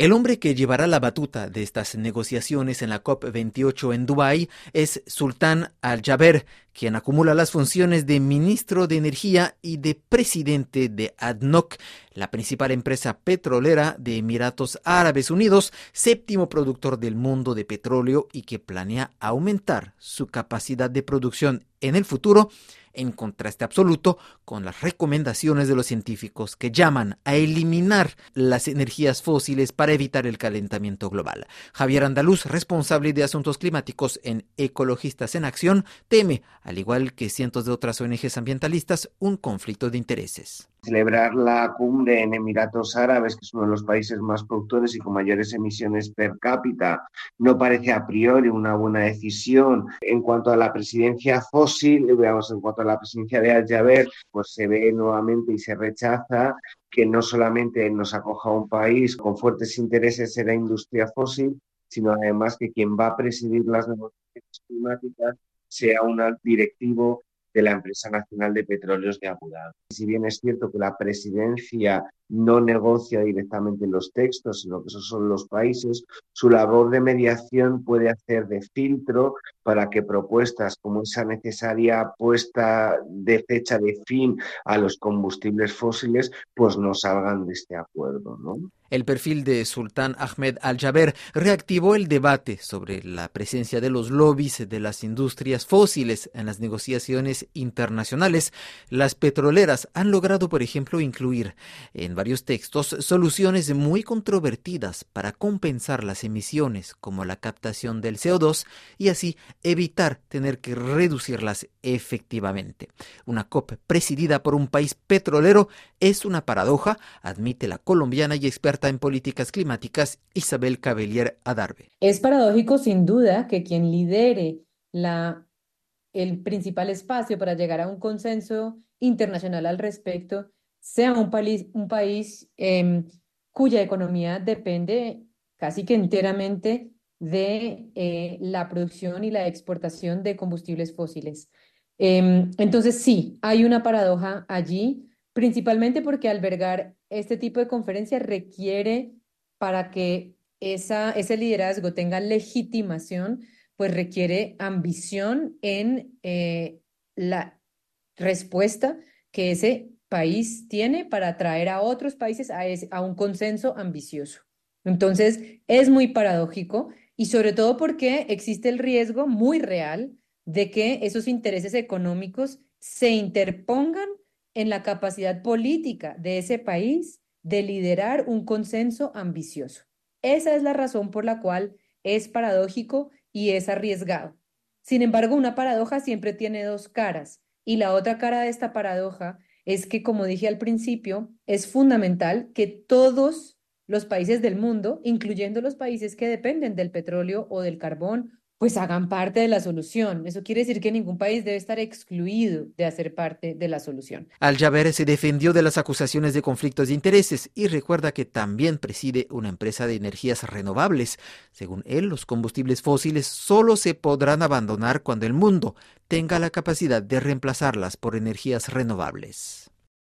El hombre que llevará la batuta de estas negociaciones en la COP28 en Dubái es Sultán Al-Jaber, quien acumula las funciones de ministro de Energía y de presidente de ADNOC, la principal empresa petrolera de Emiratos Árabes Unidos, séptimo productor del mundo de petróleo y que planea aumentar su capacidad de producción en el futuro en contraste absoluto con las recomendaciones de los científicos que llaman a eliminar las energías fósiles para evitar el calentamiento global. Javier Andaluz, responsable de asuntos climáticos en Ecologistas en Acción, teme, al igual que cientos de otras ONGs ambientalistas, un conflicto de intereses celebrar la cumbre en Emiratos Árabes, que es uno de los países más productores y con mayores emisiones per cápita, no parece a priori una buena decisión. En cuanto a la presidencia fósil, veamos, en cuanto a la presidencia de Al-Jaber, pues se ve nuevamente y se rechaza que no solamente nos acoja un país con fuertes intereses en la industria fósil, sino además que quien va a presidir las negociaciones climáticas sea un directivo de la empresa nacional de petróleos de Abu. Si bien es cierto que la presidencia no negocia directamente los textos, sino que esos son los países, su labor de mediación puede hacer de filtro para que propuestas como esa necesaria puesta de fecha de fin a los combustibles fósiles, pues no salgan de este acuerdo, ¿no? El perfil de Sultán Ahmed Al-Jaber reactivó el debate sobre la presencia de los lobbies de las industrias fósiles en las negociaciones internacionales. Las petroleras han logrado, por ejemplo, incluir en varios textos soluciones muy controvertidas para compensar las emisiones, como la captación del CO2, y así evitar tener que reducirlas efectivamente. Una COP presidida por un país petrolero es una paradoja, admite la colombiana y experta en políticas climáticas Isabel Cabellier Adarve. Es paradójico sin duda que quien lidere la, el principal espacio para llegar a un consenso internacional al respecto sea un país, un país em, cuya economía depende casi que enteramente de eh, la producción y la exportación de combustibles fósiles. Em, entonces, sí, hay una paradoja allí, principalmente porque albergar este tipo de conferencia requiere, para que ese liderazgo tenga legitimación, pues requiere ambición en eh, la respuesta que ese país tiene para atraer a otros países a, a un consenso ambicioso. Entonces, es muy paradójico y sobre todo porque existe el riesgo muy real de que esos intereses económicos se interpongan en la capacidad política de ese país de liderar un consenso ambicioso. Esa es la razón por la cual es paradójico y es arriesgado. Sin embargo, una paradoja siempre tiene dos caras y la otra cara de esta paradoja es que, como dije al principio, es fundamental que todos los países del mundo, incluyendo los países que dependen del petróleo o del carbón, pues hagan parte de la solución. Eso quiere decir que ningún país debe estar excluido de hacer parte de la solución. Al-Jaber se defendió de las acusaciones de conflictos de intereses y recuerda que también preside una empresa de energías renovables. Según él, los combustibles fósiles solo se podrán abandonar cuando el mundo tenga la capacidad de reemplazarlas por energías renovables.